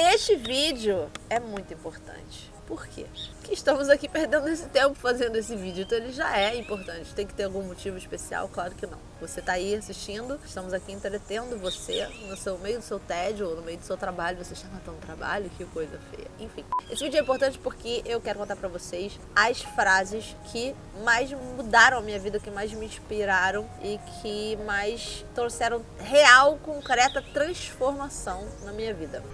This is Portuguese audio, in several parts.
Este vídeo é muito importante. Por quê? Que estamos aqui perdendo esse tempo fazendo esse vídeo, então ele já é importante. Tem que ter algum motivo especial? Claro que não. Você está aí assistindo, estamos aqui entretendo você no seu meio do seu tédio ou no meio do seu trabalho. Você está matando trabalho? Que coisa feia. Enfim, esse vídeo é importante porque eu quero contar para vocês as frases que mais mudaram a minha vida, que mais me inspiraram e que mais trouxeram real, concreta transformação na minha vida.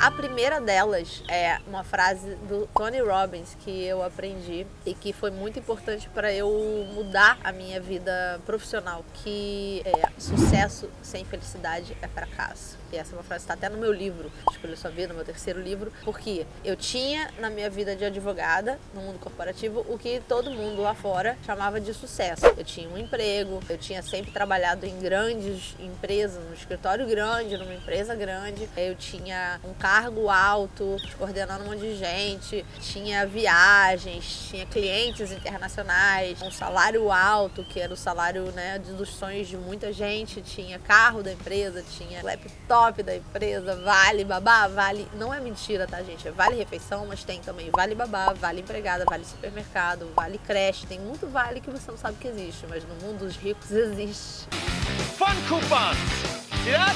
A primeira delas é uma frase do Tony Robbins que eu aprendi e que foi muito importante para eu mudar a minha vida profissional, que é sucesso sem felicidade é fracasso. E essa é uma frase que está até no meu livro, Escolha Sua Vida, meu terceiro livro, porque eu tinha na minha vida de advogada, no mundo corporativo, o que todo mundo lá fora chamava de sucesso. Eu tinha um emprego, eu tinha sempre trabalhado em grandes empresas, num escritório grande, numa empresa grande, eu tinha um cargo alto, coordenando um monte de gente, tinha viagens, tinha clientes internacionais, um salário alto, que era o salário né, dos sonhos de muita gente, tinha carro da empresa, tinha laptop top da empresa, vale babá, vale. Não é mentira, tá, gente? É vale refeição, mas tem também vale babá, vale empregada, vale supermercado, vale creche. Tem muito vale que você não sabe que existe, mas no mundo dos ricos existe. Fun coupons! Yeah?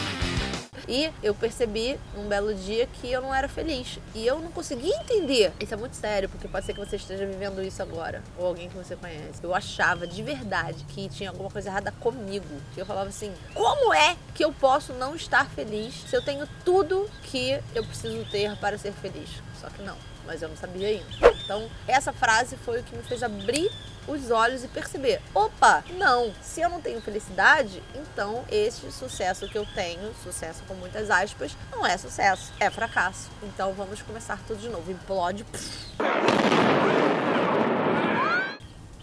E eu percebi num belo dia que eu não era feliz. E eu não conseguia entender. Isso é muito sério, porque pode ser que você esteja vivendo isso agora. Ou alguém que você conhece. Eu achava de verdade que tinha alguma coisa errada comigo. Que eu falava assim: como é que eu posso não estar feliz se eu tenho tudo que eu preciso ter para ser feliz? Só que não. Mas eu não sabia ainda. Então, essa frase foi o que me fez abrir os olhos e perceber: opa, não, se eu não tenho felicidade, então este sucesso que eu tenho, sucesso com muitas aspas, não é sucesso, é fracasso. Então vamos começar tudo de novo. Implode.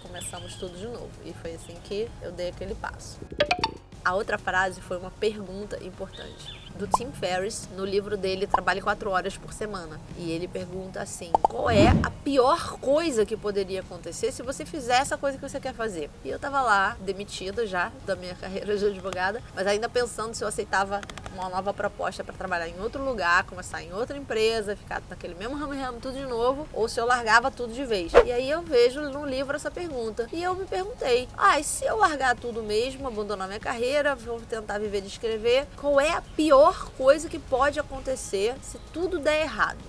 Começamos tudo de novo. E foi assim que eu dei aquele passo. A outra frase foi uma pergunta importante do Tim Ferriss no livro dele Trabalhe quatro horas por semana. E ele pergunta assim: qual é a pior coisa que poderia acontecer se você fizer essa coisa que você quer fazer? E eu tava lá, demitida já da minha carreira de advogada, mas ainda pensando se eu aceitava uma nova proposta para trabalhar em outro lugar, começar em outra empresa, ficar naquele mesmo ramo-ramo tudo de novo, ou se eu largava tudo de vez. E aí eu vejo no livro essa pergunta. E eu me perguntei: ah, e se eu largar tudo mesmo, abandonar minha carreira, vou tentar viver de escrever, qual é a pior coisa que pode acontecer se tudo der errado?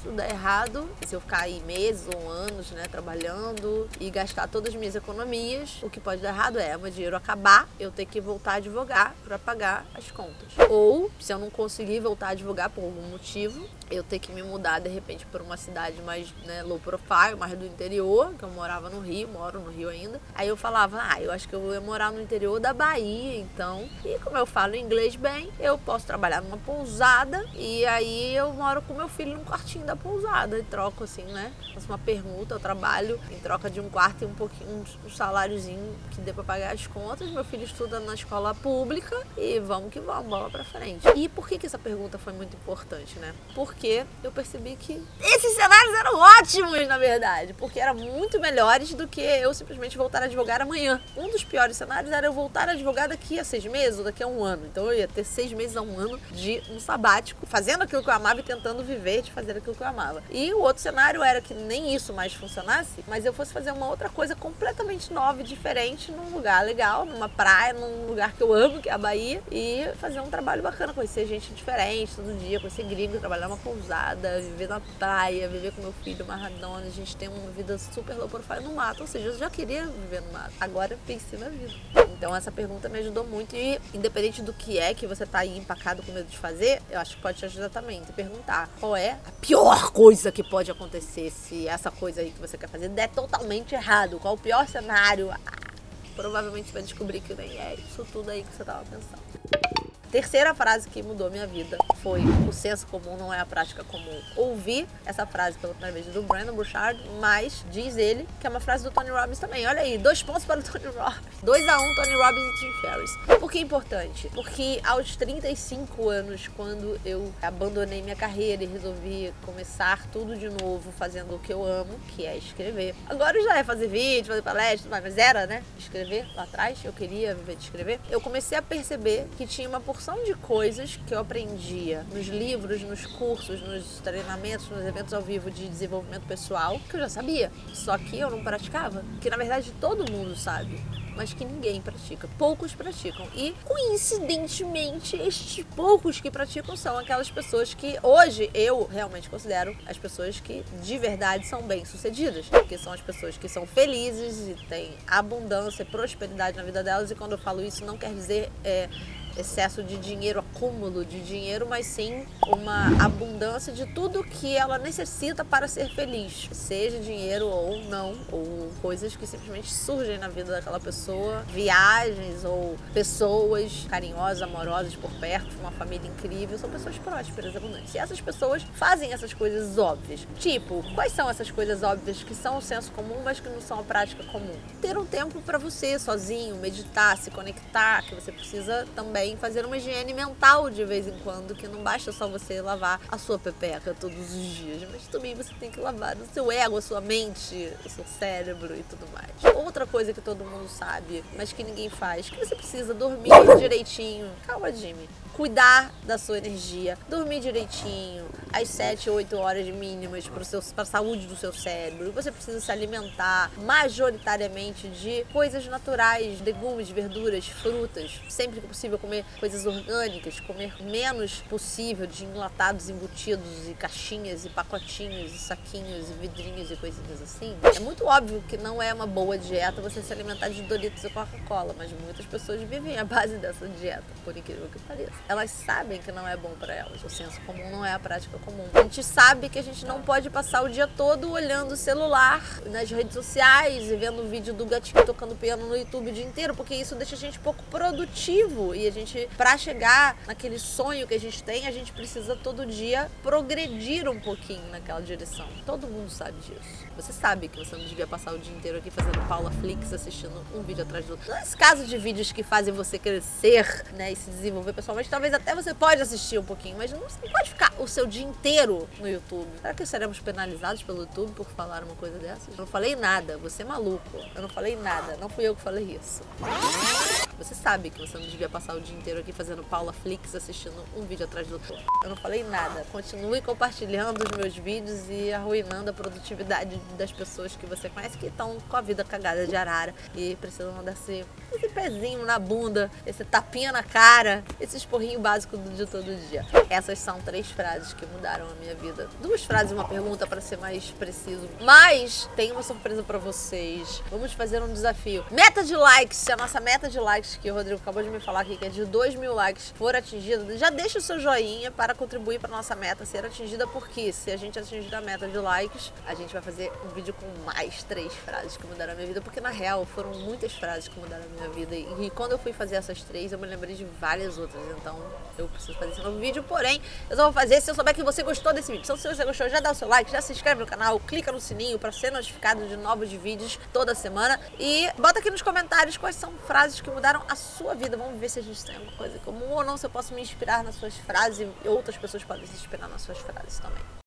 isso der errado, se eu ficar aí meses ou anos, né, trabalhando e gastar todas as minhas economias, o que pode dar errado é meu dinheiro acabar, eu ter que voltar a advogar para pagar as contas. Ou, se eu não conseguir voltar a advogar por algum motivo, eu ter que me mudar de repente para uma cidade mais né, low profile, mais do interior, que eu morava no Rio, moro no Rio ainda. Aí eu falava, ah, eu acho que eu ia morar no interior da Bahia, então. E como eu falo inglês bem, eu posso trabalhar numa pousada e aí eu moro com meu filho num quartinho da pousada e troco assim, né? Faço uma permuta, eu trabalho em troca de um quarto e um pouquinho, um saláriozinho que dê para pagar as contas. Meu filho estuda na escola pública e vamos que vamos, bola para frente. E por que que essa pergunta foi muito importante, né? Porque porque eu percebi que esses cenários eram ótimos, na verdade, porque eram muito melhores do que eu simplesmente voltar a advogar amanhã. Um dos piores cenários era eu voltar a advogar daqui a seis meses ou daqui a um ano. Então eu ia ter seis meses a um ano de um sabático, fazendo aquilo que eu amava e tentando viver de fazer aquilo que eu amava. E o outro cenário era que nem isso mais funcionasse, mas eu fosse fazer uma outra coisa completamente nova e diferente num lugar legal, numa praia, num lugar que eu amo, que é a Bahia, e fazer um trabalho bacana, conhecer gente diferente todo dia, conhecer gringo, trabalhar numa pousada, viver na praia, viver com meu filho Maradona. A gente tem uma vida super low profile no mato. Ou seja, eu já queria viver no mato. Agora pensei na vida. Então essa pergunta me ajudou muito. E independente do que é que você tá aí empacado com medo de fazer, eu acho que pode te ajudar também. Te perguntar qual é a pior coisa que pode acontecer se essa coisa aí que você quer fazer der totalmente errado. Qual o pior cenário? Ah, provavelmente vai descobrir que nem é isso tudo aí que você tava pensando. Terceira frase que mudou minha vida foi: o senso comum não é a prática comum. Ouvi essa frase pela primeira vez do Brandon Bouchard, mas diz ele que é uma frase do Tony Robbins também. Olha aí, dois pontos para o Tony Robbins. 2 a 1 um, Tony Robbins e Tim Ferriss. Por que é importante? Porque aos 35 anos, quando eu abandonei minha carreira e resolvi começar tudo de novo, fazendo o que eu amo, que é escrever. Agora já é fazer vídeo, fazer palestra, mas era, né? Escrever lá atrás, eu queria viver de escrever. Eu comecei a perceber que tinha uma porção de coisas que eu aprendia nos livros, nos cursos, nos treinamentos, nos eventos ao vivo de desenvolvimento pessoal, que eu já sabia, só que eu não praticava. Que na verdade todo mundo sabe mas que ninguém pratica. Poucos praticam. E, coincidentemente, estes poucos que praticam são aquelas pessoas que hoje eu realmente considero as pessoas que de verdade são bem-sucedidas. Que são as pessoas que são felizes e têm abundância e prosperidade na vida delas. E quando eu falo isso, não quer dizer. É, excesso de dinheiro, acúmulo de dinheiro, mas sim uma abundância de tudo que ela necessita para ser feliz, seja dinheiro ou não, ou coisas que simplesmente surgem na vida daquela pessoa, viagens ou pessoas carinhosas, amorosas por perto, uma família incrível, são pessoas prósperas, abundantes. E essas pessoas fazem essas coisas óbvias. Tipo, quais são essas coisas óbvias que são o senso comum, mas que não são a prática comum? Ter um tempo para você sozinho, meditar, se conectar, que você precisa também fazer uma higiene mental de vez em quando, que não basta só você lavar a sua pepeca todos os dias, mas também você tem que lavar o seu ego, a sua mente, o seu cérebro e tudo mais. Outra coisa que todo mundo sabe, mas que ninguém faz, que você precisa dormir direitinho. Calma, Jimmy cuidar da sua energia, dormir direitinho, às 7, 8 horas mínimas para a saúde do seu cérebro. Você precisa se alimentar majoritariamente de coisas naturais, legumes, verduras, frutas. Sempre que possível, comer coisas orgânicas, comer menos possível de enlatados, embutidos e caixinhas e pacotinhos e saquinhos e vidrinhos e coisinhas assim. É muito óbvio que não é uma boa dieta você se alimentar de Doritos e Coca-Cola, mas muitas pessoas vivem à base dessa dieta, por incrível que pareça elas sabem que não é bom para elas. O senso comum não é a prática comum. A gente sabe que a gente não pode passar o dia todo olhando o celular nas redes sociais e vendo o vídeo do gatinho tocando piano no YouTube o dia inteiro, porque isso deixa a gente pouco produtivo e a gente, para chegar naquele sonho que a gente tem, a gente precisa todo dia progredir um pouquinho naquela direção. Todo mundo sabe disso. Você sabe que você não devia passar o dia inteiro aqui fazendo Paula Flix, assistindo um vídeo atrás do outro. Nesse caso de vídeos que fazem você crescer, né, e se desenvolver pessoalmente, talvez até você pode assistir um pouquinho, mas não, pode ficar o seu dia inteiro no YouTube. Será que seremos penalizados pelo YouTube por falar uma coisa dessas? Eu não falei nada, você é maluco. Eu não falei nada, não fui eu que falei isso. Você sabe que você não devia passar o dia inteiro aqui fazendo Paula Flix assistindo um vídeo atrás do outro. Eu não falei nada. Continue compartilhando os meus vídeos e arruinando a produtividade das pessoas que você conhece que estão com a vida cagada de arara e precisam desse esse pezinho na bunda, esse tapinha na cara, esse esporrinho básico de todo dia. Essas são três frases que mudaram a minha vida. Duas frases e uma pergunta para ser mais preciso. Mas tem uma surpresa para vocês. Vamos fazer um desafio. Meta de likes. Se a nossa meta de likes, que o Rodrigo acabou de me falar aqui, que é de 2 mil likes, for atingida, já deixa o seu joinha para contribuir para nossa meta ser atingida, porque se a gente atingir a meta de likes, a gente vai fazer um vídeo com mais três frases que mudaram a minha vida, porque na real foram muitas frases que mudaram a minha vida. E quando eu fui fazer essas três, eu me lembrei de várias outras. Então eu preciso fazer esse novo vídeo. Porém, eu só vou fazer se eu souber que você gostou desse vídeo. Então, se você gostou, já dá o seu like, já se inscreve no canal, clica no sininho para ser notificado de novos vídeos toda semana. E bota aqui nos comentários quais são frases que mudaram a sua vida. Vamos ver se a gente tem alguma coisa comum ou não, se eu posso me inspirar nas suas frases e outras pessoas podem se inspirar nas suas frases também.